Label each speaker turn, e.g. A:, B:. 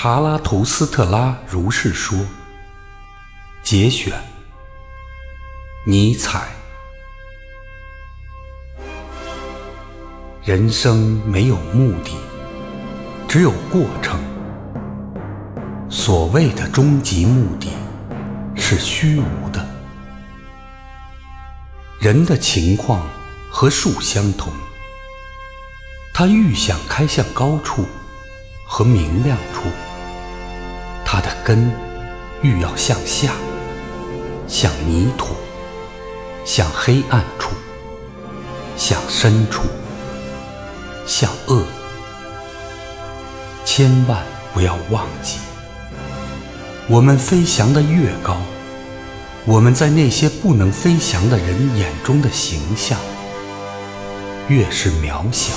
A: 查拉图斯特拉如是说。节选，尼采。人生没有目的，只有过程。所谓的终极目的，是虚无的。人的情况和树相同，它愈想开向高处和明亮处，的根愈要向下，向泥土，向黑暗处，向深处。向恶，千万不要忘记，我们飞翔的越高，我们在那些不能飞翔的人眼中的形象越是渺小。